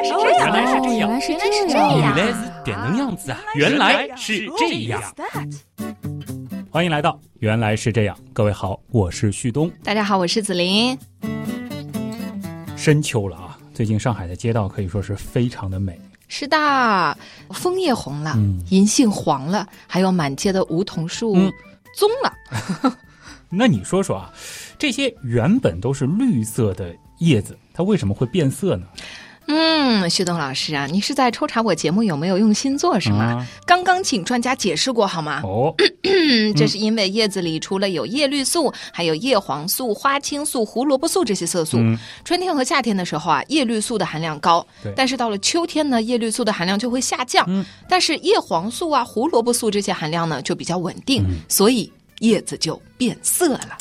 来是这样，原来是这样，原来是这样，原来是点能样子啊！原来是这样。欢迎来到《原来是这样》，各位好，我是旭东。大家好，我是子琳。深秋了啊，最近上海的街道可以说是非常的美。是的，枫叶红了，银杏黄了，还有满街的梧桐树棕了。那你说说啊，这些原本都是绿色的叶子，它为什么会变色呢？嗯，旭东老师啊，你是在抽查我节目有没有用心做是吗？刚刚请专家解释过好吗？哦，这是因为叶子里除了有叶绿素，还有叶黄素、花青素、胡萝卜素这些色素。春天和夏天的时候啊，叶绿素的含量高，但是到了秋天呢，叶绿素的含量就会下降。但是叶黄素啊、胡萝卜素这些含量呢就比较稳定，所以叶子就变色了。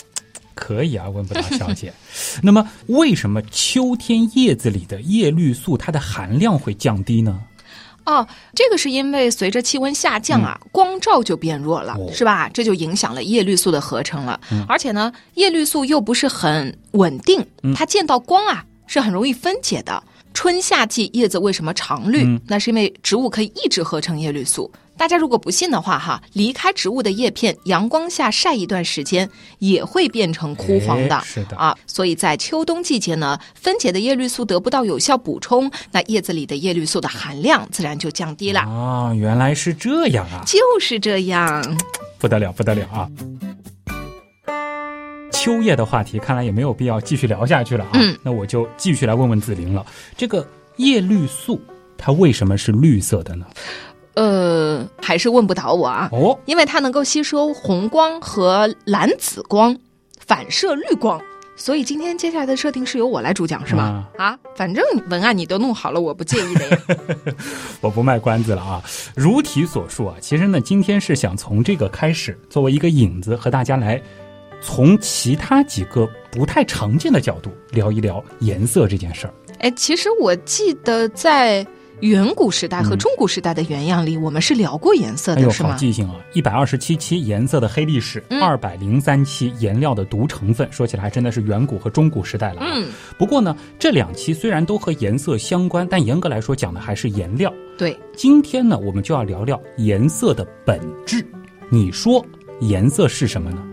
可以啊，温不达小姐。那么，为什么秋天叶子里的叶绿素它的含量会降低呢？哦，这个是因为随着气温下降啊，光照就变弱了，是吧？这就影响了叶绿素的合成了。而且呢，叶绿素又不是很稳定，它见到光啊是很容易分解的。春夏季叶子为什么常绿？那是因为植物可以一直合成叶绿素。大家如果不信的话，哈，离开植物的叶片，阳光下晒一段时间，也会变成枯黄的。是的啊，所以在秋冬季节呢，分解的叶绿素得不到有效补充，那叶子里的叶绿素的含量自然就降低了。啊，原来是这样啊！就是这样，不得了，不得了啊！秋叶的话题看来也没有必要继续聊下去了啊。嗯，那我就继续来问问紫菱了。这个叶绿素它为什么是绿色的呢？呃，还是问不倒我啊！哦，因为它能够吸收红光和蓝紫光，反射绿光，所以今天接下来的设定是由我来主讲，是吗？啊，反正文案你都弄好了，我不介意的呀。我不卖关子了啊！如题所述啊，其实呢，今天是想从这个开始，作为一个引子，和大家来从其他几个不太常见的角度聊一聊颜色这件事儿。哎，其实我记得在。远古时代和中古时代的原样里，我们是聊过颜色的，是吗？好记性啊！一百二十七期颜色的黑历史，二百零三期颜料的毒成分。说起来还真的是远古和中古时代了。嗯，不过呢，这两期虽然都和颜色相关，但严格来说讲的还是颜料。对，今天呢，我们就要聊聊颜色的本质。你说颜色是什么呢？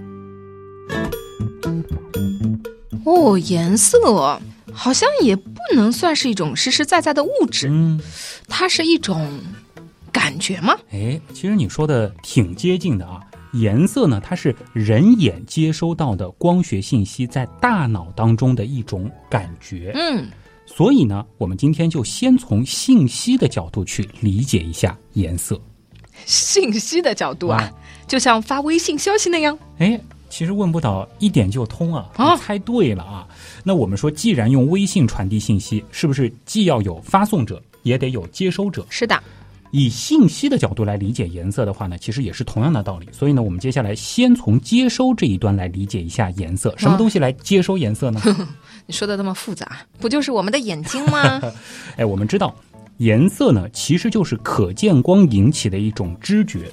哦，颜色。好像也不能算是一种实实在在的物质，嗯，它是一种感觉吗？哎，其实你说的挺接近的啊。颜色呢，它是人眼接收到的光学信息在大脑当中的一种感觉，嗯，所以呢，我们今天就先从信息的角度去理解一下颜色。信息的角度啊，就像发微信消息那样，哎。其实问不倒一点就通啊！猜对了啊！那我们说，既然用微信传递信息，是不是既要有发送者，也得有接收者？是的。以信息的角度来理解颜色的话呢，其实也是同样的道理。所以呢，我们接下来先从接收这一端来理解一下颜色。什么东西来接收颜色呢？你说的那么复杂，不就是我们的眼睛吗？哎，我们知道，颜色呢，其实就是可见光引起的一种知觉。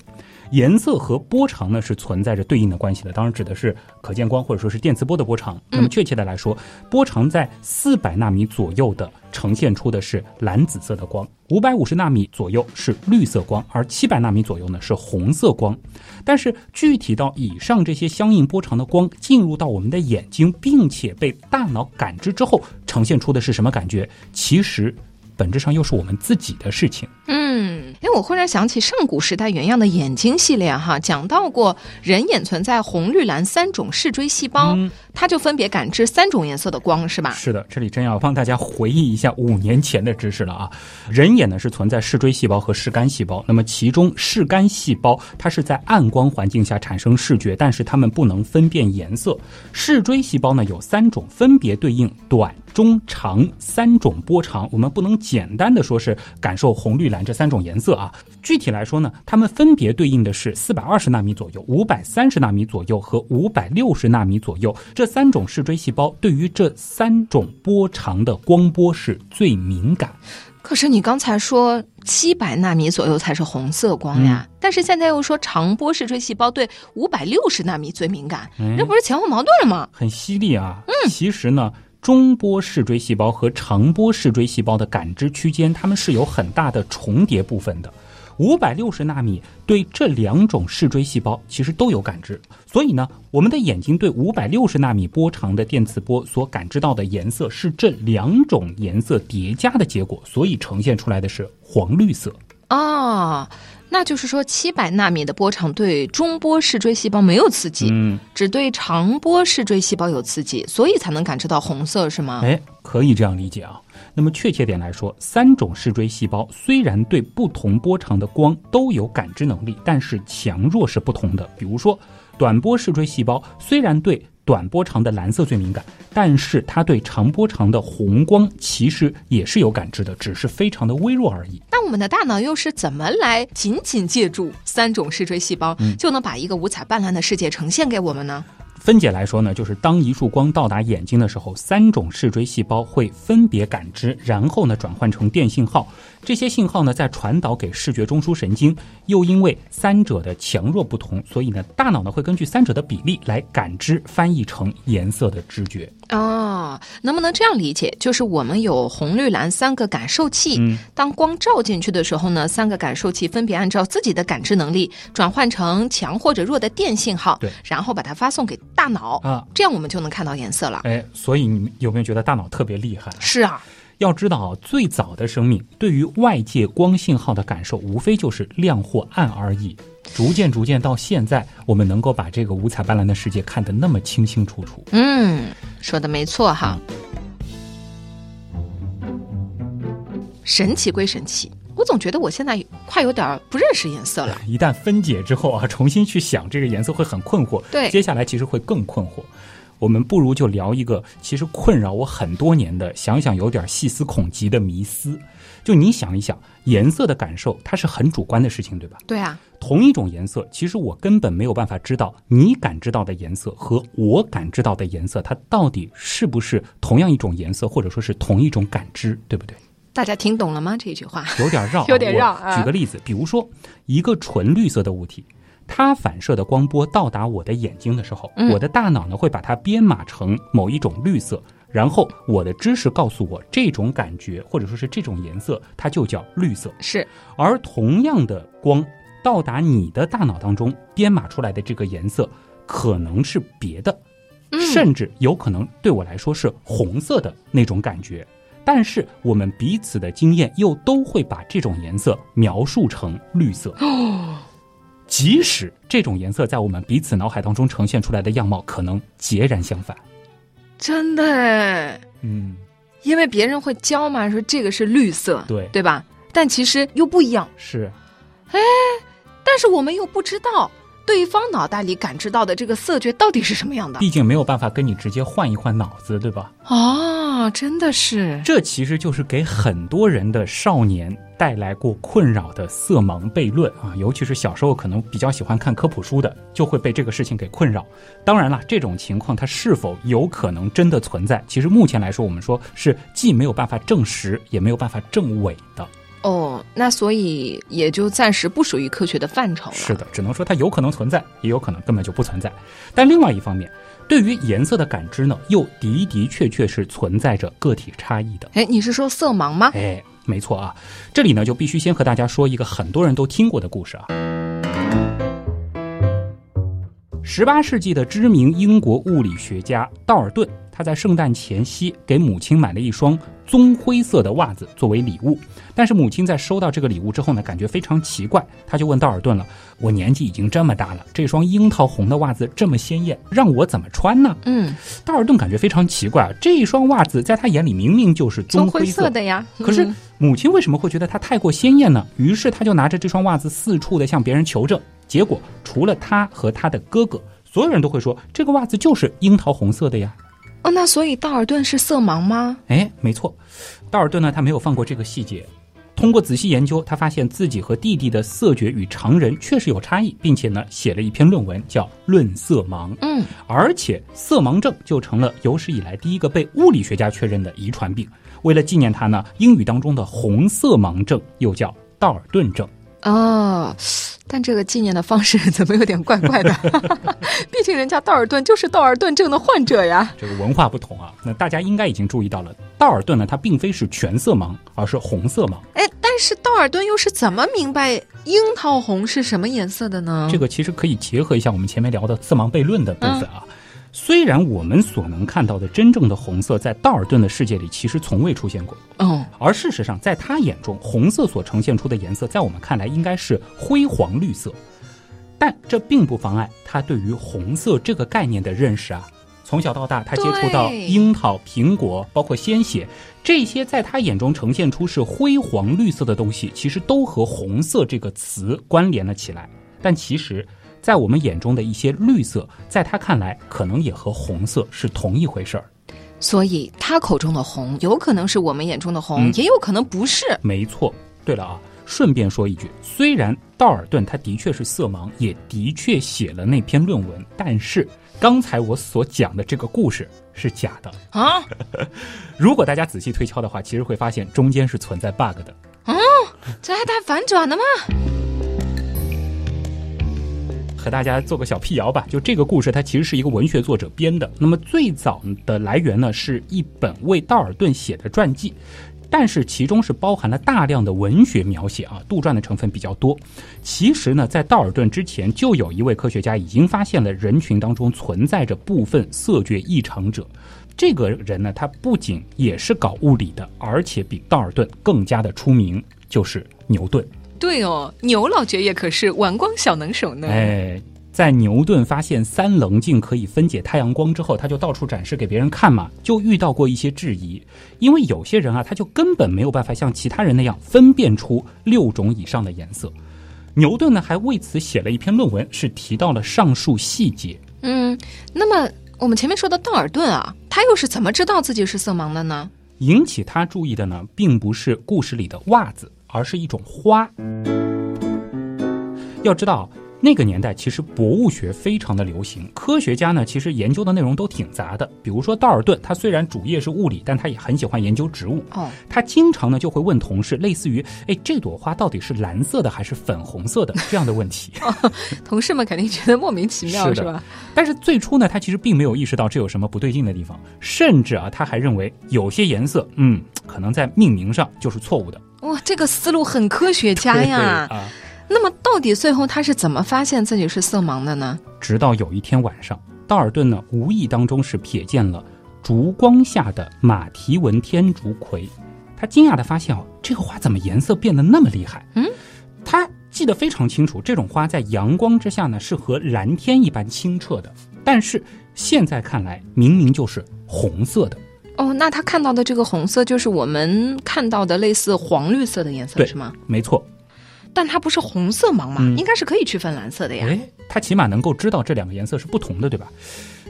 颜色和波长呢是存在着对应的关系的，当然指的是可见光或者说是电磁波的波长。那么确切的来说，波长在四百纳米左右的呈现出的是蓝紫色的光，五百五十纳米左右是绿色光，而七百纳米左右呢是红色光。但是具体到以上这些相应波长的光进入到我们的眼睛，并且被大脑感知之后，呈现出的是什么感觉？其实本质上又是我们自己的事情。嗯，哎，我忽然想起上古时代原样的眼睛系列哈，讲到过人眼存在红、绿、蓝三种视锥细胞，它就分别感知三种颜色的光，是吧？是的，这里真要帮大家回忆一下五年前的知识了啊。人眼呢是存在视锥细胞和视杆细胞，那么其中视杆细胞它是在暗光环境下产生视觉，但是它们不能分辨颜色。视锥细胞呢有三种，分别对应短、中、长三种波长。我们不能简单的说是感受红、绿、蓝这三。种颜色啊，具体来说呢，它们分别对应的是四百二十纳米左右、五百三十纳米左右和五百六十纳米左右这三种视锥细胞，对于这三种波长的光波是最敏感。可是你刚才说七百纳米左右才是红色光呀，但是现在又说长波视锥细胞对五百六十纳米最敏感，这不是前后矛盾了吗？很犀利啊！嗯，其实呢。中波视锥细胞和长波视锥细胞的感知区间，它们是有很大的重叠部分的。五百六十纳米对这两种视锥细胞其实都有感知，所以呢，我们的眼睛对五百六十纳米波长的电磁波所感知到的颜色是这两种颜色叠加的结果，所以呈现出来的是黄绿色。哦，那就是说七百纳米的波长对中波视锥细胞没有刺激，嗯，只对长波视锥细胞有刺激，所以才能感知到红色，是吗？哎，可以这样理解啊。那么确切点来说，三种视锥细胞虽然对不同波长的光都有感知能力，但是强弱是不同的。比如说，短波视锥细胞虽然对短波长的蓝色最敏感，但是它对长波长的红光其实也是有感知的，只是非常的微弱而已。那我们的大脑又是怎么来仅仅借助三种视锥细胞，就能把一个五彩斑斓的世界呈现给我们呢？分解来说呢，就是当一束光到达眼睛的时候，三种视锥细胞会分别感知，然后呢转换成电信号。这些信号呢在传导给视觉中枢神经。又因为三者的强弱不同，所以呢大脑呢会根据三者的比例来感知、翻译成颜色的知觉。哦，能不能这样理解？就是我们有红、绿、蓝三个感受器，嗯，当光照进去的时候呢，三个感受器分别按照自己的感知能力转换成强或者弱的电信号，对，然后把它发送给大脑啊，这样我们就能看到颜色了。哎，所以你们有没有觉得大脑特别厉害？是啊，要知道啊，最早的生命对于外界光信号的感受，无非就是亮或暗而已。逐渐逐渐到现在，我们能够把这个五彩斑斓的世界看得那么清清楚楚。嗯，说的没错哈。神奇归神奇，我总觉得我现在快有点不认识颜色了。一旦分解之后啊，重新去想这个颜色会很困惑。对接下来其实会更困惑。我们不如就聊一个其实困扰我很多年的，想想有点细思恐极的迷思。就你想一想，颜色的感受它是很主观的事情，对吧？对啊，同一种颜色，其实我根本没有办法知道你感知到的颜色和我感知到的颜色，它到底是不是同样一种颜色，或者说是同一种感知，对不对？大家听懂了吗？这句话有点绕啊，有点绕举个例子，比如说一个纯绿色的物体，它反射的光波到达我的眼睛的时候，嗯。我的大脑呢会把它编码成某一种绿色，然后我的知识告诉我这种感觉或者说是这种颜色，它就叫绿色。是。而同样的光到达你的大脑当中编码出来的这个颜色，可能是别的，嗯。甚至有可能对我来说是红色的那种感觉。但是我们彼此的经验又都会把这种颜色描述成绿色，即使这种颜色在我们彼此脑海当中呈现出来的样貌可能截然相反。真的哎，嗯，因为别人会教嘛，说这个是绿色，对。对吧？但其实又不一样，是。但是我们又不知道对方脑袋里感知到的这个色觉到底是什么样的。毕竟没有办法跟你直接换一换脑子，对吧？哦，真的是。这其实就是给很多人的少年带来过困扰的色盲悖论啊，尤其是小时候可能比较喜欢看科普书的，就会被这个事情给困扰。当然了，这种情况它是否有可能真的存在，其实目前来说，我们说是既没有办法证实，也没有办法证伪的。哦，那所以也就暂时不属于科学的范畴了。是的，只能说它有可能存在，也有可能根本就不存在。但另外一方面，对于颜色的感知呢，又的的确确是存在着个体差异的。哎，你是说色盲吗？哎，没错啊，这里呢就必须先和大家说一个很多人都听过的故事啊。十八世纪的知名英国物理学家道尔顿，他在圣诞前夕给母亲买了一双棕灰色的袜子作为礼物。但是母亲在收到这个礼物之后呢，感觉非常奇怪，他就问道尔顿了：“我年纪已经这么大了，这双樱桃红的袜子这么鲜艳，让我怎么穿呢？”嗯，道尔顿感觉非常奇怪，这一双袜子在他眼里明明就是棕棕灰灰色色的呀。可是嗯母亲为什么会觉得它太过鲜艳呢？于是他就拿着这双袜子四处的向别人求证。结果除了他和他的哥哥，所有人都会说这个袜子就是樱桃红色的呀。哦，那所以道尔顿是色盲吗？哎，没错，道尔顿呢，他没有放过这个细节。通过仔细研究，他发现自己和弟弟的色觉与常人确实有差异，并且呢，写了一篇论文叫《论色盲》。嗯，而且色盲症就成了有史以来第一个被物理学家确认的遗传病。为了纪念他呢，英语当中的红色盲症又叫道尔顿症。哦，但这个纪念的方式怎么有点怪怪的？毕竟人家道尔顿就是道尔顿症的患者呀。这个文化不同啊，那大家应该已经注意到了，道尔顿呢，他并非是全色盲，而是红色盲。哎，但是道尔顿又是怎么明白樱桃红是什么颜色的呢？这个其实可以结合一下我们前面聊的色盲悖论的部分啊。虽然我们所能看到的真正的红色，在道尔顿的世界里其实从未出现过，嗯，而事实上，在他眼中，红色所呈现出的颜色，在我们看来应该是灰黄绿色，但这并不妨碍他对于红色这个概念的认识啊。从小到大，他接触到樱桃、苹果，包括鲜血，这些在他眼中呈现出是灰黄绿色的东西，其实都和红色这个词关联了起来，但其实。在我们眼中的一些绿色，在他看来，可能也和红色是同一回事儿。所以，他口中的红，有可能是我们眼中的红，也有可能不是。没错。对了啊，顺便说一句，虽然道尔顿他的确是色盲，也的确写了那篇论文，但是刚才我所讲的这个故事是假的啊。如果大家仔细推敲的话，其实会发现中间是存在 bug 的。嗯，这还带反转的吗？和大家做个小辟谣吧，就这个故事，它其实是一个文学作者编的。那么最早的来源呢，是一本为道尔顿写的传记，但是其中是包含了大量的文学描写啊，杜撰的成分比较多。其实呢，在道尔顿之前，就有一位科学家已经发现了人群当中存在着部分色觉异常者。这个人呢，他不仅也是搞物理的，而且比道尔顿更加的出名，就是牛顿。对哦，牛老爵爷可是玩光小能手呢。哎，在牛顿发现三棱镜可以分解太阳光之后，他就到处展示给别人看嘛，就遇到过一些质疑，因为有些人啊，他就根本没有办法像其他人那样分辨出六种以上的颜色。牛顿呢，还为此写了一篇论文，是提到了上述细节。嗯，那么我们前面说的道尔顿啊，他又是怎么知道自己是色盲的呢？引起他注意的呢，并不是故事里的袜子。而是一种花。要知道。那个年代其实博物学非常的流行，科学家呢其实研究的内容都挺杂的。比如说道尔顿，他虽然主业是物理，但他也很喜欢研究植物。哦，他经常呢就会问同事，类似于“哎，这朵花到底是蓝色的还是粉红色的”这样的问题。同事们肯定觉得莫名其妙，是吧？但是最初呢，他其实并没有意识到这有什么不对劲的地方，甚至啊，他还认为有些颜色，嗯，可能在命名上就是错误的。哇，这个思路很科学家呀！啊。那么，到底最后他是怎么发现自己是色盲的呢？直到有一天晚上，道尔顿呢无意当中是瞥见了烛光下的马蹄纹天竺葵，他惊讶的发现哦，这个花怎么颜色变得那么厉害？嗯，他记得非常清楚，这种花在阳光之下呢是和蓝天一般清澈的，但是现在看来明明就是红色的。哦，那他看到的这个红色就是我们看到的类似黄绿色的颜色，是吗？没错。但它不是红色盲嘛？应该是可以区分蓝色的呀。哎，他起码能够知道这两个颜色是不同的，对吧？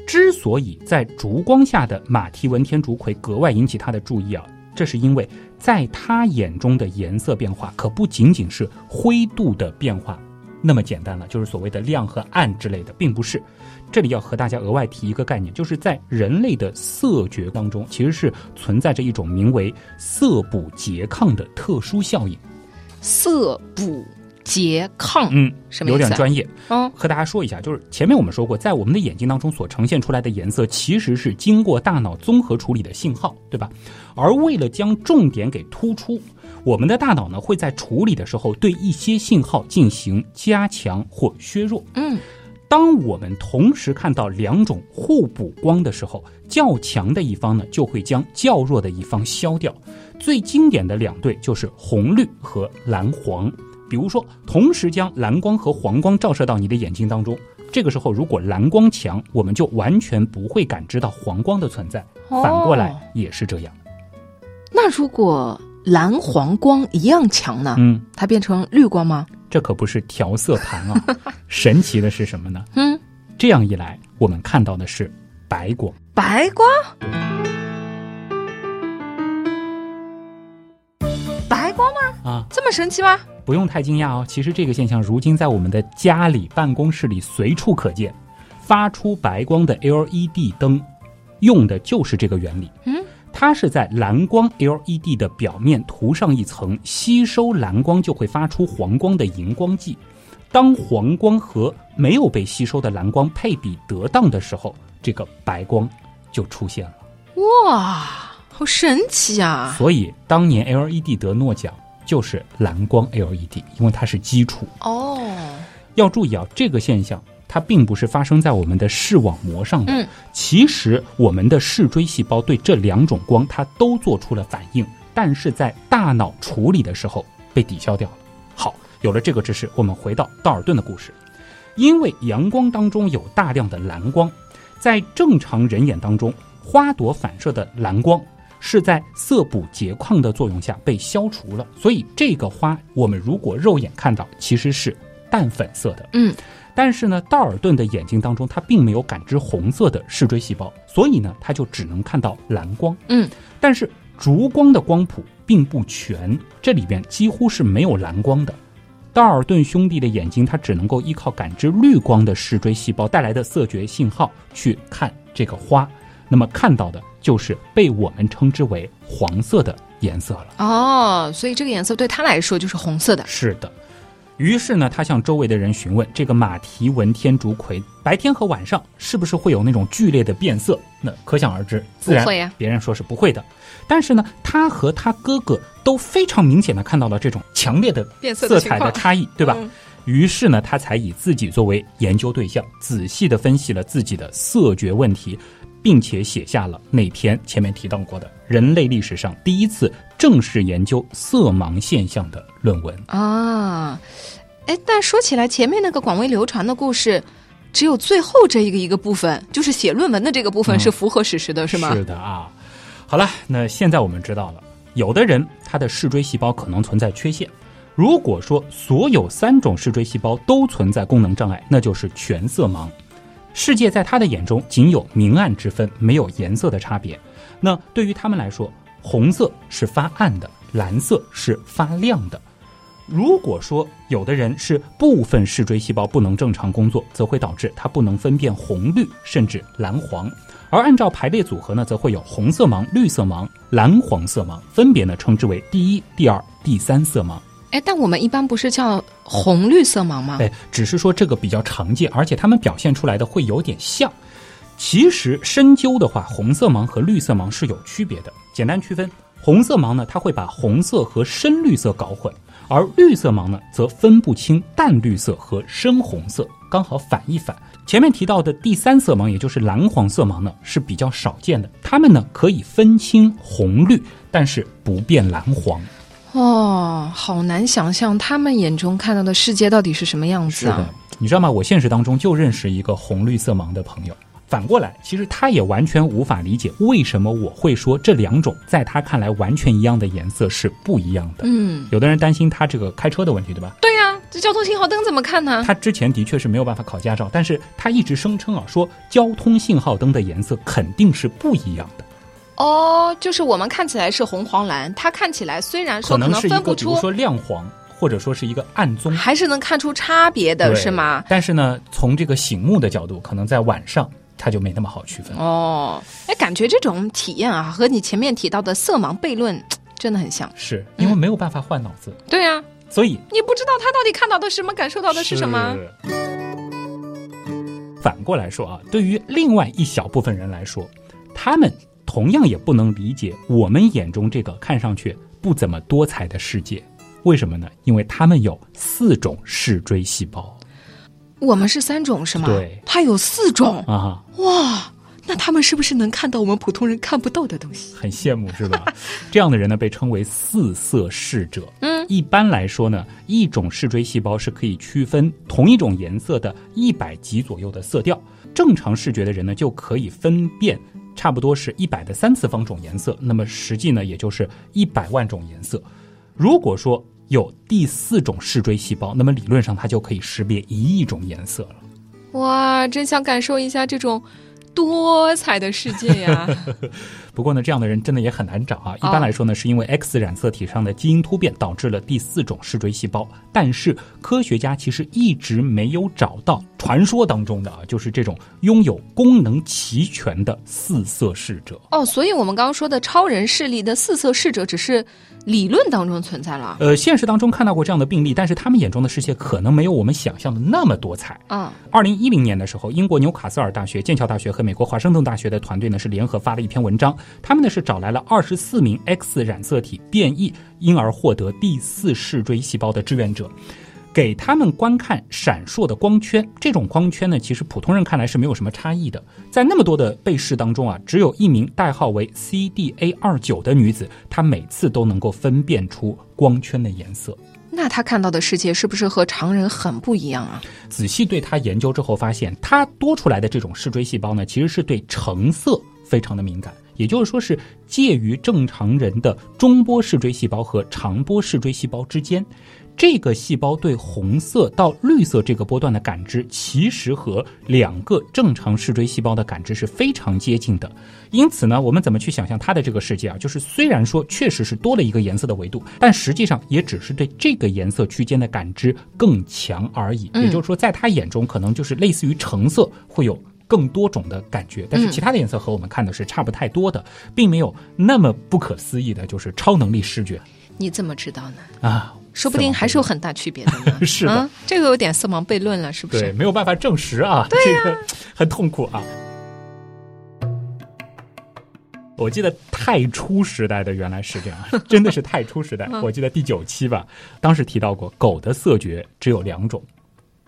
之所以在烛光下的马蹄纹天竺葵格外引起他的注意啊，这是因为在他眼中的颜色变化可不仅仅是灰度的变化那么简单了，就是所谓的亮和暗之类的，并不是。这里要和大家额外提一个概念，就是在人类的色觉当中，其实是存在着一种名为色补拮抗的特殊效应。色补拮抗，嗯，什么有点专业。嗯，和大家说一下，就是前面我们说过，在我们的眼睛当中所呈现出来的颜色，其实是经过大脑综合处理的信号，对吧？而为了将重点给突出，我们的大脑呢会在处理的时候对一些信号进行加强或削弱。嗯，当我们同时看到两种互补光的时候，较强的一方呢就会将较弱的一方消掉。最经典的两对就是红绿和蓝黄。比如说，同时将蓝光和黄光照射到你的眼睛当中，这个时候如果蓝光强，我们就完全不会感知到黄光的存在。反过来也是这样。那如果蓝黄光一样强呢？嗯，它变成绿光吗？这可不是调色盘啊！神奇的是什么呢？嗯，这样一来，我们看到的是白光。白光。白光吗啊，这么神奇吗？不用太惊讶哦。其实这个现象如今在我们的家里、办公室里随处可见。发出白光的 LED 灯，用的就是这个原理。嗯，它是在蓝光 LED 的表面涂上一层吸收蓝光就会发出黄光的荧光剂。当黄光和没有被吸收的蓝光配比得当的时候，这个白光就出现了。哇，好神奇啊！所以当年 LED 得诺奖就是蓝光 LED，因为它是基础。哦，要注意啊，这个现象它并不是发生在我们的视网膜上的。嗯，其实我们的视锥细胞对这两种光它都做出了反应，但是在大脑处理的时候被抵消掉了。好，有了这个知识，我们回到道尔顿的故事。因为阳光当中有大量的蓝光，在正常人眼当中，花朵反射的蓝光是在色补结矿的作用下被消除了，所以这个花我们如果肉眼看到，其实是淡粉色的。嗯，但是呢，道尔顿的眼睛当中，他并没有感知红色的视锥细胞，所以呢，他就只能看到蓝光。嗯，但是烛光的光谱并不全，这里边几乎是没有蓝光的。道尔顿兄弟的眼睛，它只能够依靠感知绿光的视锥细胞带来的色觉信号去看这个花，那么看到的就是被我们称之为黄色的颜色了。哦，所以这个颜色对他来说就是红色的。是的。于是呢，他向周围的人询问：这个马蹄纹天竺葵白天和晚上是不是会有那种剧烈的变色？那可想而知，自然会呀别人说是不会的。但是呢，他和他哥哥都非常明显的看到了这种强烈的变色 色彩的差异，对吧？嗯于是呢，他才以自己作为研究对象，仔细的分析了自己的色觉问题，并且写下了那篇前面提到过的人类历史上第一次正式研究色盲现象的论文。啊，哎，但说起来，前面那个广为流传的故事，只有最后这一个一个部分，就是写论文的这个部分嗯是符合史实的，是吗？是的啊。好了，那现在我们知道了，有的人他的视锥细胞可能存在缺陷。如果说所有三种视锥细胞都存在功能障碍，那就是全色盲。世界在他的眼中仅有明暗之分，没有颜色的差别。那对于他们来说，红色是发暗的，蓝色是发亮的。如果说有的人是部分视锥细胞不能正常工作，则会导致他不能分辨红绿，甚至蓝黄。而按照排列组合呢，则会有红色盲、绿色盲、蓝黄色盲，分别呢称之为第一、第二、第三色盲。哎，但我们一般不是叫红绿色盲吗？哎，只是说这个比较常见，而且它们表现出来的会有点像。其实深究的话，红色盲和绿色盲是有区别的。简单区分，红色盲呢，它会把红色和深绿色搞混，而绿色盲呢，则分不清淡绿色和深红色，刚好反一反。前面提到的第三色盲，也就是蓝黄色盲呢，是比较少见的。它们呢可以分清红绿，但是不辨蓝黄。哦，好难想象他们眼中看到的世界到底是什么样子啊是的！，你知道吗？我现实当中就认识一个红绿色盲的朋友。反过来，其实他也完全无法理解为什么我会说这两种在他看来完全一样的颜色是不一样的。嗯，有的人担心他这个开车的问题，对吧？对呀、这交通信号灯怎么看呢？他之前的确是没有办法考驾照，但是他一直声称啊，说交通信号灯的颜色肯定是不一样的，哦，就是我们看起来是红黄蓝，它看起来虽然说可能分不出，个比如说亮黄，或者说是一个暗棕，还是能看出差别的，是吗？但是呢，从这个醒目的角度，可能在晚上它就没那么好区分。哦，哎，感觉这种体验啊，和你前面提到的色盲悖论真的很像。是因为没有办法换脑子，对啊、所以你不知道他到底看到的是什么，感受到的是什么。反过来说啊，对于另外一小部分人来说，他们同样也不能理解我们眼中这个看上去不怎么多彩的世界。为什么呢？因为他们有四种视锥细胞我们是三种是吗？对，它有四种，啊，哇，那他们是不是能看到我们普通人看不到的东西？很羡慕是吧？这样的人呢，被称为四色视者。嗯，一般来说呢，一种视锥细胞是可以区分同一种颜色的一百级左右的色调。正常视觉的人呢，就可以分辨差不多是一百的三次方种颜色。那么实际呢，也就是一百万种颜色。如果说有第四种视锥细胞，那么理论上它就可以识别一亿种颜色了。哇，真想感受一下这种多彩的世界呀！不过呢，这样的人真的也很难找啊。一般来说呢，是因为 X 染色体上的基因突变导致了第四种视锥细胞。但是科学家其实一直没有找到传说当中的啊，就是这种拥有功能齐全的四色视者。哦，所以我们刚刚说的超人视力的四色视者只是。理论当中存在了，呃，现实当中看到过这样的病例，但是他们眼中的世界可能没有我们想象的那么多彩。嗯，二零一零年的时候，英国纽卡斯尔大学、剑桥大学和美国华盛顿大学的团队呢是联合发了一篇文章，他们呢是找来了二十四名 X 染色体变异，因而获得第四视锥细胞的志愿者。给他们观看闪烁的光圈，这种光圈呢，其实普通人看来是没有什么差异的。在那么多的被试当中啊，只有一名代号为 CDA 二九的女子，她每次都能够分辨出光圈的颜色。那她看到的世界是不是和常人很不一样啊？仔细对她研究之后，发现她多出来的这种视锥细胞呢，其实是对橙色非常的敏感，也就是说是介于正常人的中波视锥细胞和长波视锥细胞之间。这个细胞对红色到绿色这个波段的感知，其实和两个正常视锥细胞的感知是非常接近的。因此呢，我们怎么去想象它的这个世界啊？就是虽然说确实是多了一个颜色的维度，但实际上也只是对这个颜色区间的感知更强而已。也就是说，在他眼中，可能就是类似于橙色会有更多种的感觉，但是其他的颜色和我们看的是差不太多的，并没有那么不可思议的，就是超能力视觉。你怎么知道呢？啊。说不定还是有很大区别的呢。是的，这个有点色盲悖论了，是不是？对，没有办法证实啊。对这个很痛苦啊。我记得太初时代的原来是这样，真的是太初时代。我记得第九期吧，当时提到过，狗的色觉只有两种。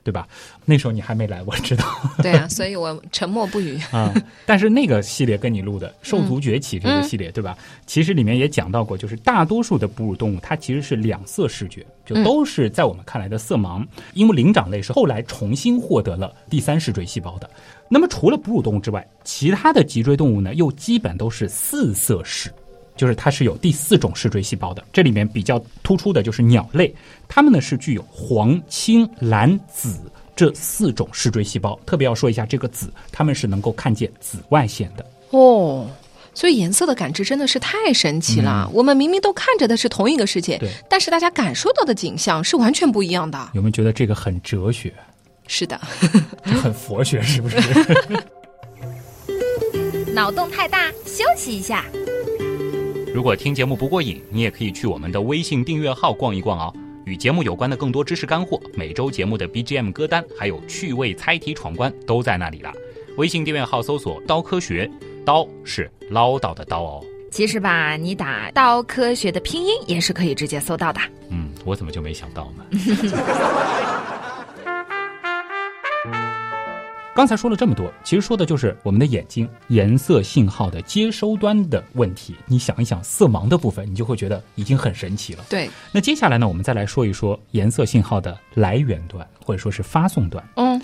对吧？那时候你还没来，我知道。对啊，所以我沉默不语 啊。但是那个系列跟你录的《兽族崛起》这个系列，对吧？其实里面也讲到过，就是大多数的哺乳动物它其实是两色视觉，就都是在我们看来的色盲。因为灵长类是后来重新获得了第三视锥细胞的。那么除了哺乳动物之外，其他的脊椎动物呢，又基本都是四色视。就是它是有第四种视锥细胞的，这里面比较突出的就是鸟类，它们呢是具有黄、青、蓝、紫这四种视锥细胞。特别要说一下这个紫，它们是能够看见紫外线的。哦，所以颜色的感知真的是太神奇了。我们明明都看着的是同一个世界，但是大家感受到的景象是完全不一样的。有没有觉得这个很哲学？是的，很佛学，是不是？脑洞太大，休息一下。如果听节目不过瘾，你也可以去我们的微信订阅号逛一逛哦，与节目有关的更多知识干货、每周节目的 BGM 歌单，还有趣味猜题闯关都在那里了。微信订阅号搜索“刀科学”，刀是唠叨的刀哦。其实吧，你打“刀科学”的拼音也是可以直接搜到的。嗯，我怎么就没想到呢？刚才说了这么多，其实说的就是我们的眼睛颜色信号的接收端的问题。你想一想，色盲的部分，你就会觉得已经很神奇了。对。那接下来呢，我们再来说一说颜色信号的来源端，或者说是发送端。嗯。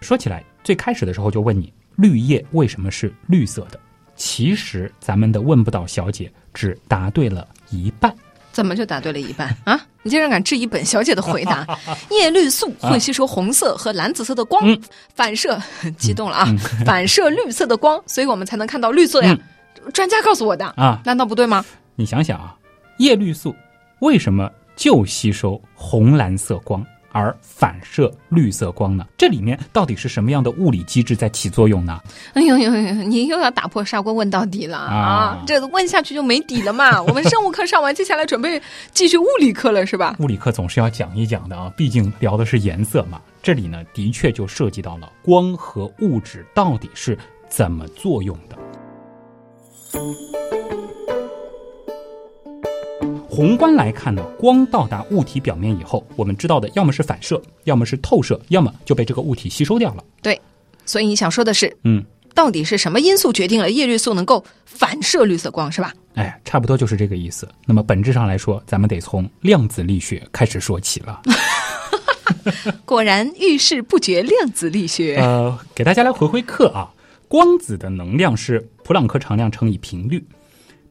说起来，最开始的时候就问你，绿叶为什么是绿色的？其实咱们的问不到小姐只答对了一半。怎么就答对了一半啊？你竟然敢质疑本小姐的回答？叶绿素会吸收红色和蓝紫色的光，反射，激动了啊！反射绿色的光，所以我们才能看到绿色呀。专家告诉我的啊，难道不对吗？你想想啊，叶绿素为什么就吸收红蓝色光？而反射绿色光呢？这里面到底是什么样的物理机制在起作用呢？哎呦呦呦！你又要打破砂锅问到底了啊！这问下去就没底了嘛。我们生物课上完，接下来准备继续物理课了，是吧？物理课总是要讲一讲的啊，毕竟聊的是颜色嘛。这里呢，的确就涉及到了光和物质到底是怎么作用的。宏观来看呢，光到达物体表面以后，我们知道的要么是反射，要么是透射，要么就被这个物体吸收掉了。对，所以你想说的是，嗯，到底是什么因素决定了叶绿素能够反射绿色光，是吧？哎，差不多就是这个意思。那么本质上来说，咱们得从量子力学开始说起了。果然遇事不决，量子力学。呃，给大家来回回课啊，光子的能量是普朗克常量乘以频率，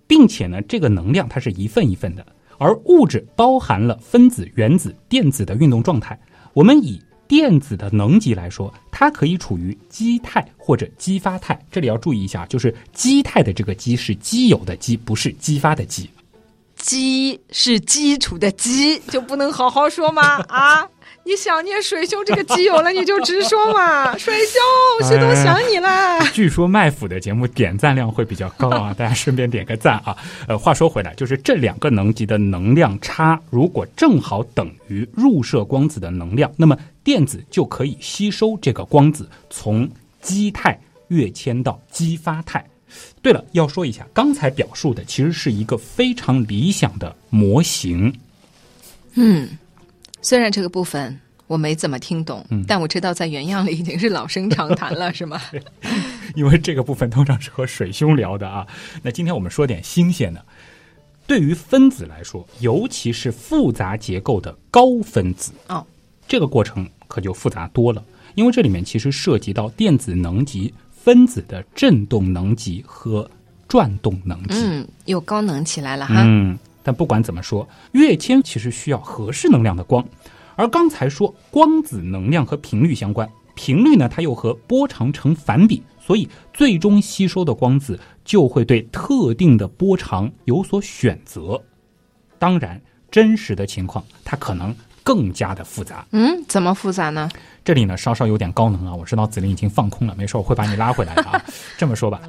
并且呢，这个能量它是一份一份的。而物质包含了分子、原子、电子的运动状态。我们以电子的能级来说，它可以处于基态或者激发态。这里要注意一下，就是基态的这个“基”是基有的“基”，不是激发的“基”。基是基础的基，就不能好好说吗？啊！你想念水兄这个基友了，你就直说嘛。水兄，是都想你了。据说麦府的节目点赞量会比较高啊，大家顺便点个赞啊。呃，话说回来，就是这两个能级的能量差，如果正好等于入射光子的能量，那么电子就可以吸收这个光子，从基态跃迁到激发态。对了，要说一下，刚才表述的其实是一个非常理想的模型。嗯。虽然这个部分我没怎么听懂，但我知道在原样里已经是老生常谈了，是吗？因为这个部分通常是和水兄聊的啊。那今天我们说点新鲜的。对于分子来说，尤其是复杂结构的高分子，哦，这个过程可就复杂多了，因为这里面其实涉及到电子能级、分子的振动能级和转动能级，嗯，又高能起来了哈。嗯。但不管怎么说，跃迁其实需要合适能量的光，而刚才说光子能量和频率相关，频率呢它又和波长成反比，所以最终吸收的光子就会对特定的波长有所选择。当然，真实的情况它可能更加的复杂。嗯，怎么复杂呢？这里呢稍稍有点高能啊，我知道子林已经放空了，没事，我会把你拉回来的啊。这么说吧。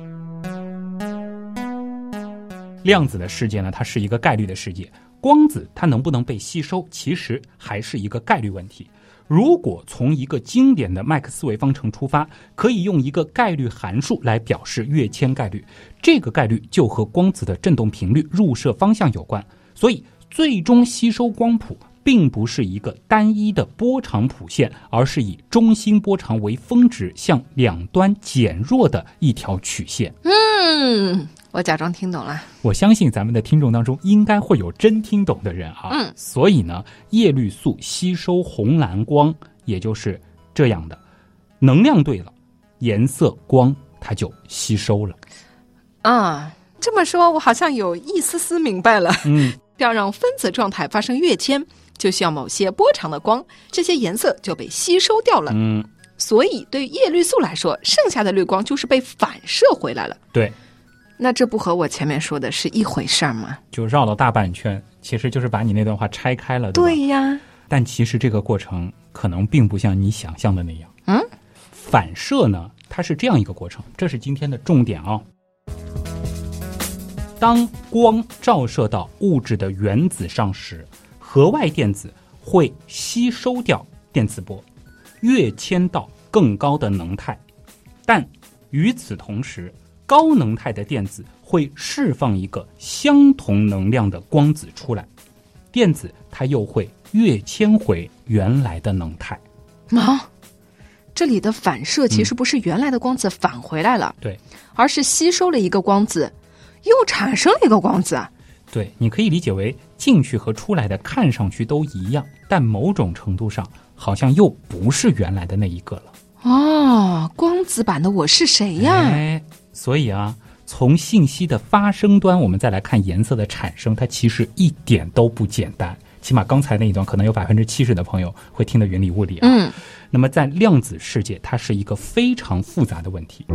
量子的世界呢，它是一个概率的世界。光子它能不能被吸收，其实还是一个概率问题。如果从一个经典的麦克斯韦方程出发，可以用一个概率函数来表示跃迁概率。这个概率就和光子的振动频率、入射方向有关。所以，最终吸收光谱并不是一个单一的波长谱线，而是以中心波长为峰值向两端减弱的一条曲线。嗯。我假装听懂了。我相信咱们的听众当中应该会有真听懂的人啊。嗯。所以呢，叶绿素吸收红蓝光，也就是这样的，能量对了，颜色光它就吸收了。啊，这么说，我好像有一丝丝明白了。嗯。要让分子状态发生跃迁，就需要某些波长的光，这些颜色就被吸收掉了。嗯。所以，对于叶绿素来说，剩下的绿光就是被反射回来了。对。那这不和我前面说的是一回事儿吗？就绕了大半圈，其实就是把你那段话拆开了，对呀。但其实这个过程可能并不像你想象的那样。嗯，反射呢，它是这样一个过程，这是今天的重点啊。当光照射到物质的原子上时，核外电子会吸收掉电磁波，跃迁到更高的能态，但与此同时。高能态的电子会释放一个相同能量的光子出来，电子它又会跃迁回原来的能态。啊，这里的反射其实不是原来的光子返回来了，对，而是吸收了一个光子，又产生了一个光子。对，你可以理解为进去和出来的看上去都一样，但某种程度上好像又不是原来的那一个了。哦，光子版的我是谁呀？所以啊，从信息的发生端，我们再来看颜色的产生，它其实一点都不简单。起码刚才那一段，可能有百分之七十的朋友会听得云里雾里啊。嗯。那么在量子世界，它是一个非常复杂的问题。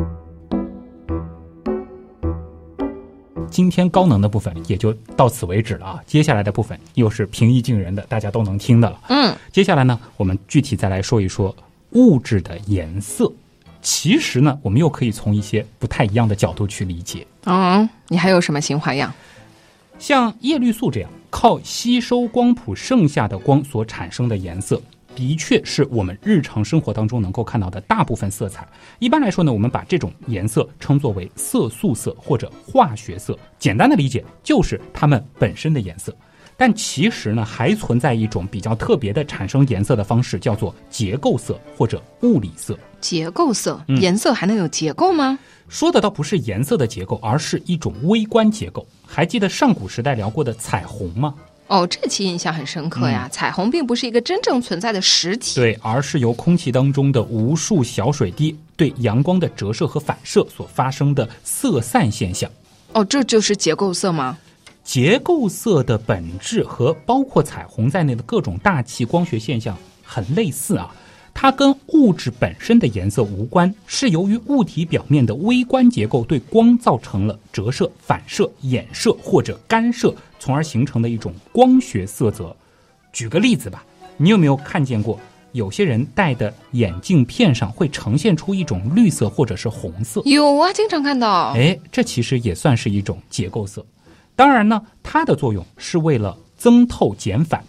今天高能的部分也就到此为止了啊，接下来的部分又是平易近人的，大家都能听的了。嗯。接下来呢，我们具体再来说一说物质的颜色。其实呢，我们又可以从一些不太一样的角度去理解。嗯，你还有什么新花样？像叶绿素这样靠吸收光谱剩下的光所产生的颜色，的确是我们日常生活当中能够看到的大部分色彩。一般来说呢，我们把这种颜色称作为色素色或者化学色。简单的理解就是它们本身的颜色。但其实呢，还存在一种比较特别的产生颜色的方式，叫做结构色或者物理色。结构色，颜色还能有结构吗？说的倒不是颜色的结构，而是一种微观结构。还记得上古时代聊过的彩虹吗？哦，这期印象很深刻呀。彩虹并不是一个真正存在的实体，对，而是由空气当中的无数小水滴对阳光的折射和反射所发生的色散现象。哦，这就是结构色吗？结构色的本质和包括彩虹在内的各种大气光学现象很类似啊，它跟物质本身的颜色无关，是由于物体表面的微观结构对光造成了折射、反射、衍射或者干涉，从而形成的一种光学色泽。举个例子吧，你有没有看见过有些人戴的眼镜片上会呈现出一种绿色或者是红色？有啊，经常看到。哎，这其实也算是一种结构色。当然呢，它的作用是为了增透减反。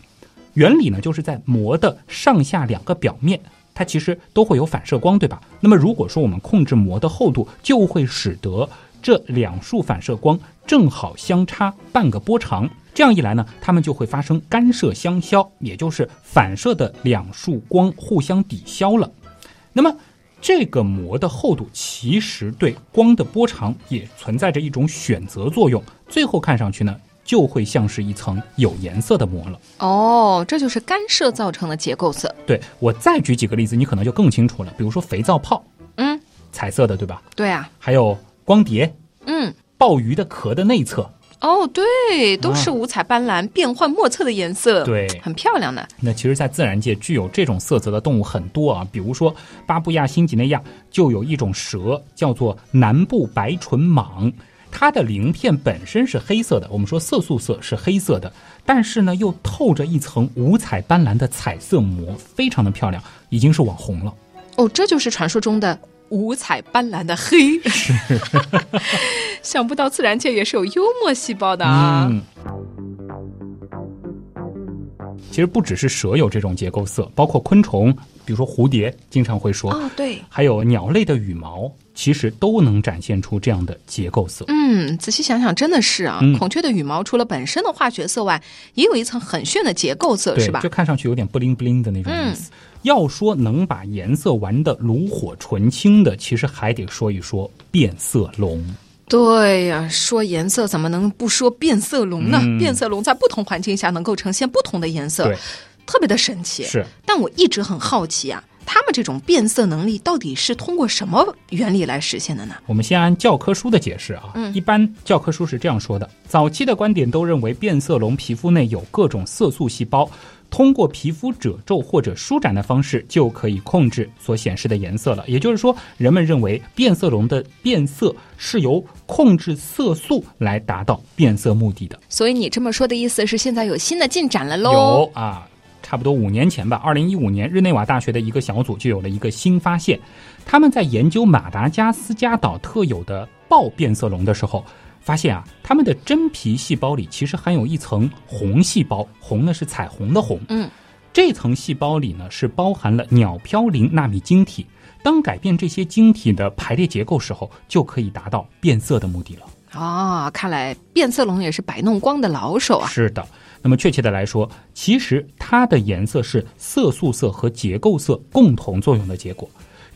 原理呢，就是在膜的上下两个表面，它其实都会有反射光，对吧？那么如果说我们控制膜的厚度，就会使得这两束反射光正好相差半个波长。这样一来呢，它们就会发生干涉相消，也就是反射的两束光互相抵消了。那么这个膜的厚度其实对光的波长也存在着一种选择作用，最后看上去呢。就会像是一层有颜色的膜了。哦，这就是干涉造成的结构色。对我再举几个例子，你可能就更清楚了。比如说肥皂泡，嗯，彩色的，对吧？对啊。还有光碟，嗯，鲍鱼的壳的内侧，哦，对，都是五彩斑斓、变幻莫测的颜色，对，很漂亮的。那其实，在自然界具有这种色泽的动物很多啊，比如说巴布亚新几内亚就有一种蛇叫做南部白唇蟒。它的鳞片本身是黑色的，我们说色素色是黑色的，但是呢又透着一层五彩斑斓的彩色膜，非常的漂亮，已经是网红了。哦，这就是传说中的五彩斑斓的黑。想不到自然界也是有幽默细胞的啊。其实不只是蛇有这种结构色，包括昆虫，比如说蝴蝶，经常会说哦，对，还有鸟类的羽毛，其实都能展现出这样的结构色。嗯，仔细想想，真的是啊。孔雀的羽毛除了本身的化学色外，也有一层很炫的结构色，是吧？就看上去有点不灵不灵的那种意思。要说能把颜色玩的炉火纯青的，其实还得说一说变色龙。对呀，说颜色怎么能不说变色龙呢？变色龙在不同环境下能够呈现不同的颜色，特别的神奇。是，但我一直很好奇啊，他们这种变色能力到底是通过什么原理来实现的呢？我们先按教科书的解释啊，嗯一般教科书是这样说的：早期的观点都认为变色龙皮肤内有各种色素细胞。通过皮肤褶皱或者舒展的方式，就可以控制所显示的颜色了。也就是说，人们认为变色龙的变色是由控制色素来达到变色目的的。所以你这么说的意思是，现在有新的进展了喽？有啊，差不多五年前吧，二零一五年，日内瓦大学的一个小组就有了一个新发现。他们在研究马达加斯加岛特有的豹变色龙的时候。发现啊，它们的真皮细胞里其实含有一层红细胞，红呢是彩虹的红。嗯，这层细胞里呢是包含了鸟嘌呤纳米晶体。当改变这些晶体的排列结构时候，就可以达到变色的目的了。啊，看来变色龙也是摆弄光的老手啊。是的，那么确切的来说，其实它的颜色是色素色和结构色共同作用的结果。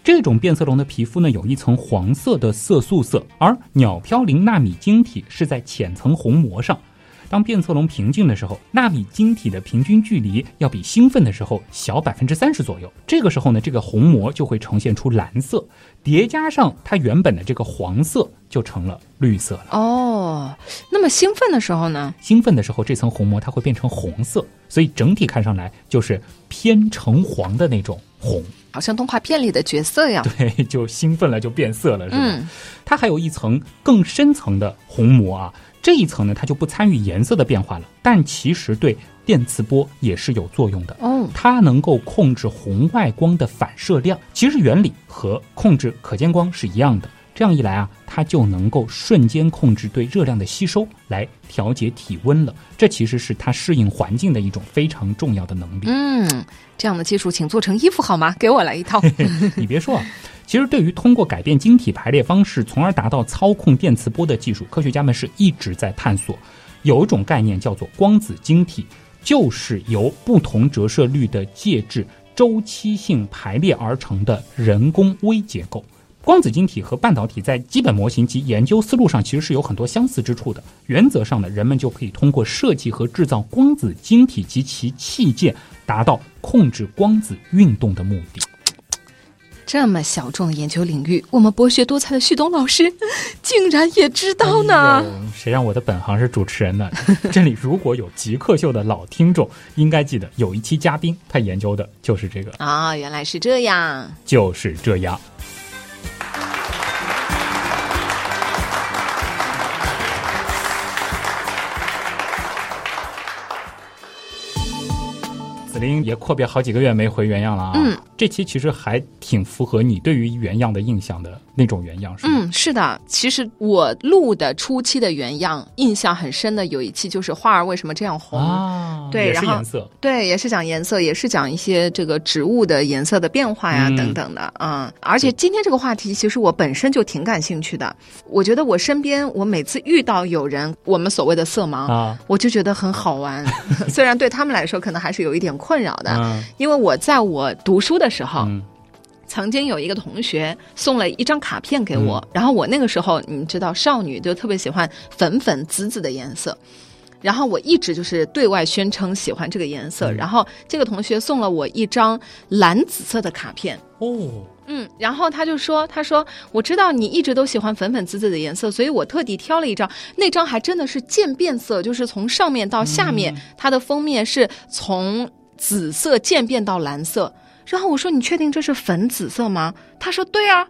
这种变色龙的皮肤呢，有一层黄色的色素色，而鸟嘌呤纳米晶体是在浅层虹膜上。当变色龙平静的时候，纳米晶体的平均距离要比兴奋的时候小百分之三十左右。这个时候呢，这个虹膜就会呈现出蓝色，叠加上它原本的这个黄色，就成了绿色了。哦，那么兴奋的时候呢？兴奋的时候，这层虹膜它会变成红色，所以整体看上来就是偏橙黄的那种红。好像动画片里的角色呀，对，就兴奋了就变色了，是吧？它还有一层更深层的虹膜啊，这一层呢，它就不参与颜色的变化了，但其实对电磁波也是有作用的哦。它能够控制红外光的反射量，其实原理和控制可见光是一样的。这样一来啊，它就能够瞬间控制对热量的吸收，来调节体温了。这其实是它适应环境的一种非常重要的能力。嗯，这样的技术，请做成衣服好吗？给我来一套。你别说啊，其实对于通过改变晶体排列方式，从而达到操控电磁波的技术，科学家们是一直在探索。有一种概念叫做光子晶体，就是由不同折射率的介质周期性排列而成的人工微结构。光子晶体和半导体在基本模型及研究思路上其实是有很多相似之处的。原则上呢，人们就可以通过设计和制造光子晶体及其器件，达到控制光子运动的目的。这么小众的研究领域，我们博学多才的旭东老师竟然也知道呢？谁让我的本行是主持人呢？这里如果有极客秀的老听众，应该记得有一期嘉宾他研究的就是这个啊，原来是这样，就是这样。子林也阔别好几个月没回原样了啊。嗯，这期其实还挺符合你对于原样的印象的。那种原样是嗯是的，其实我录的初期的原样印象很深的有一期就是花儿为什么这样红。啊，对，然后对也是讲颜色，也是讲一些这个植物的颜色的变化呀等等的嗯，而且今天这个话题其实我本身就挺感兴趣的，我觉得我身边我每次遇到有人我们所谓的色盲啊，我就觉得很好玩，虽然对他们来说可能还是有一点困扰的，因为我在我读书的时候。曾经有一个同学送了一张卡片给我，然后我那个时候你知道少女就特别喜欢粉粉紫紫的颜色，然后我一直就是对外宣称喜欢这个颜色，然后这个同学送了我一张蓝紫色的卡片。哦，嗯，然后他就说他说我知道你一直都喜欢粉粉紫紫的颜色，所以我特地挑了一张，那张还真的是渐变色，就是从上面到下面，它的封面是从紫色渐变到蓝色。然后我说：“你确定这是粉紫色吗？”他说：“对啊。”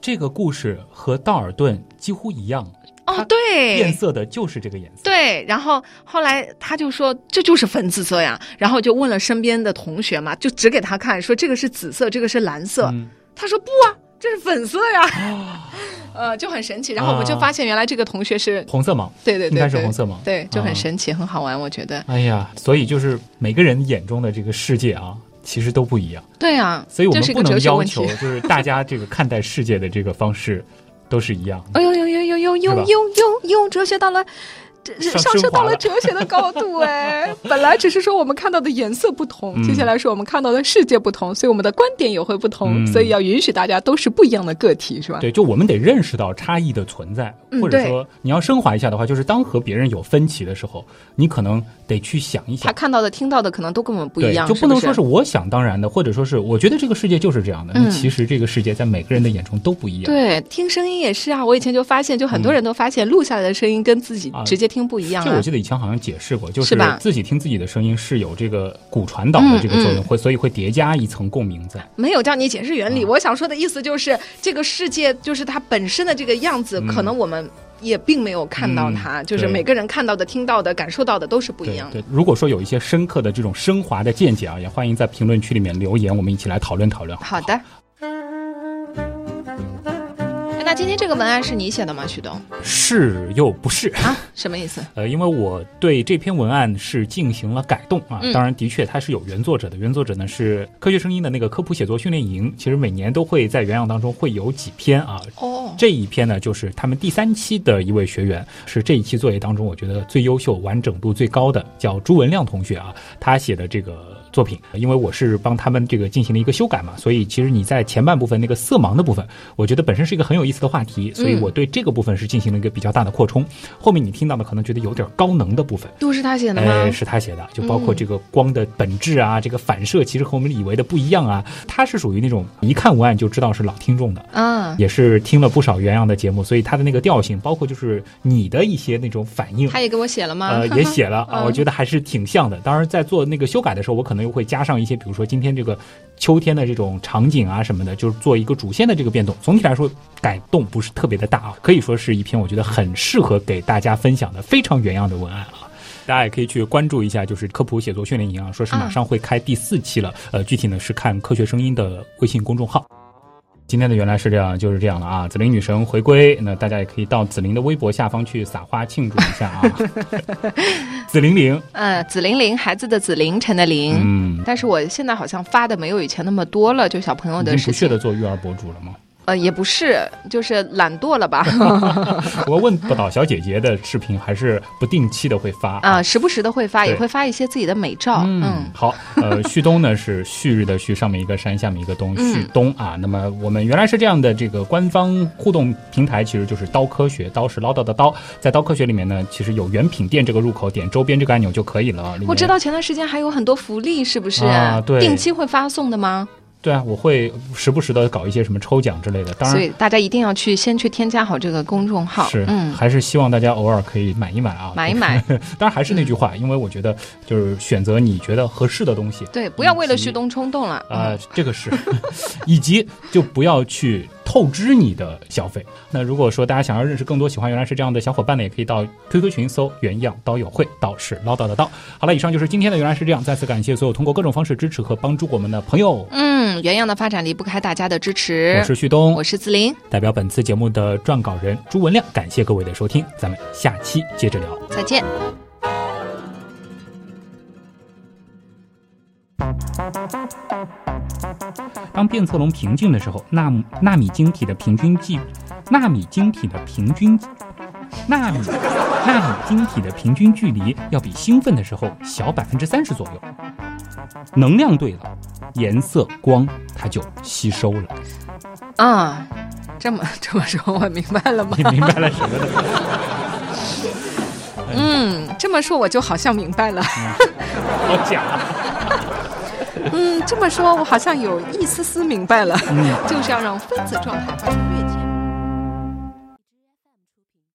这个故事和道尔顿几乎一样。哦，对，变色的就是这个颜色。对，然后后来他就说：“这就是粉紫色呀。”然后就问了身边的同学嘛，就指给他看，说：“这个是紫色，这个是蓝色。”他说：“不啊，这是粉色呀。” 呃，就很神奇。然后我们就发现，原来这个同学是红色盲。对对对，应该是红色盲。对，就很神奇，很好玩，我觉得。哎呀，所以就是每个人眼中的这个世界啊。其实都不一样，对啊，所以我们不能要求就是大家这个看待世界的这个方式都是一样。哎呦呦呦呦呦呦呦呦呦，哲学到了。上升到了哲学的高度 哎，本来只是说我们看到的颜色不同，接下来说我们看到的世界不同，所以我们的观点也会不同，所以要允许大家都是不一样的个体，是吧？对，就我们得认识到差异的存在，或者说你要升华一下的话，就是当和别人有分歧的时候，你可能得去想一想，他看到的、听到的可能都跟我们不一样，就不能说是我想当然的，或者说是我觉得这个世界就是这样的。其实这个世界在每个人的眼中都不一样。对，听声音也是啊，我以前就发现，就很多人都发现录下来的声音跟自己直接听不一样。这我记得以前好像解释过，就是自己听自己的声音是有这个骨传导的这个作用，会所以会叠加一层共鸣在。没有叫你解释原理，我想说的意思就是这个世界就是它本身的这个样子，可能我们也并没有看到它，就是每个人看到的、听到的、感受到的都是不一样的。对，如果说有一些深刻的这种升华的见解啊，也欢迎在评论区里面留言，我们一起来讨论讨论。好的。那今天这个文案是你写的吗，徐东？是又不是啊？什么意思？呃，因为我对这篇文案是进行了改动啊。当然，的确它是有原作者的，原作者呢是科学声音的那个科普写作训练营。其实每年都会在原样当中会有几篇啊。哦。这一篇呢，就是他们第三期的一位学员，是这一期作业当中我觉得最优秀、完整度最高的，叫朱文亮同学啊。他写的这个。作品，因为我是帮他们这个进行了一个修改嘛，所以其实你在前半部分那个色盲的部分，我觉得本身是一个很有意思的话题，所以我对这个部分是进行了一个比较大的扩充。后面你听到的可能觉得有点高能的部分，都是他写的吗？是他写的，就包括这个光的本质啊，这个反射其实和我们以为的不一样啊。他是属于那种一看文案就知道是老听众的，嗯，也是听了不少原样的节目，所以他的那个调性，包括就是你的一些那种反应，他也给我写了吗？呃，也写了 啊，我觉得还是挺像的。当然，在做那个修改的时候，我可能又会加上一些。比如说今天这个秋天的这种场景啊什么的，就是做一个主线的这个变动。总体来说改动不是特别的大啊，可以说是一篇我觉得很适合给大家分享的非常原样的文案啊。大家也可以去关注一下，就是科普写作训练营啊，说是马上会开第四期了。呃，具体呢是看科学声音的微信公众号。今天的原来是这样，就是这样了啊！紫菱女神回归，那大家也可以到紫菱的微博下方去撒花庆祝一下啊！紫菱菱，嗯，紫菱菱，孩子的紫，凌晨的凌，嗯，但是我现在好像发的没有以前那么多了，就小朋友的事情。不屑的做育儿博主了吗？呃，也不是，就是懒惰了吧？我问不倒小姐姐的视频还是不定期的会发啊，时不时的会发，也会发一些自己的美照。嗯，好，呃，旭东呢是旭日的旭，上面一个山，下面一个东，旭东啊。那么我们原来是这样的，这个官方互动平台其实就是刀科学，刀是唠叨的刀，在刀科学里面呢，其实有原品店这个入口，点周边这个按钮就可以了。我知道前段时间还有很多福利，是不是？啊，对，定期会发送的吗？对啊，我会时不时的搞一些什么抽奖之类的。当然，所以大家一定要去先去添加好这个公众号。是，嗯，还是希望大家偶尔可以买一买啊，买一买。当然还是那句话，因为我觉得就是选择你觉得合适的东西。对，不要为了旭东冲动了。啊，这个是，以及就不要去。透支你的消费。那如果说大家想要认识更多喜欢原来是这样的小伙伴呢，也可以到 QQ 群搜“原样刀友会”，道是唠叨的道。好了，以上就是今天的原来是这样。再次感谢所有通过各种方式支持和帮助我们的朋友。嗯，原样的发展离不开大家的支持。我是旭东，我是子林，代表本次节目的撰稿人朱文亮，感谢各位的收听，咱们下期接着聊，再见。当变色龙平静的时候，纳纳米晶体的平均距，纳米晶体的平均，纳米纳米晶体的平均距离要比兴奋的时候小百分之三十左右。能量对了，颜色光它就吸收了。啊，这么这么说，我明白了吗？你明白了什么呢？嗯，这么说我就好像明白了。好假。嗯，这么说，我好像有一丝丝明白了，就是要让分子状态发生跃迁。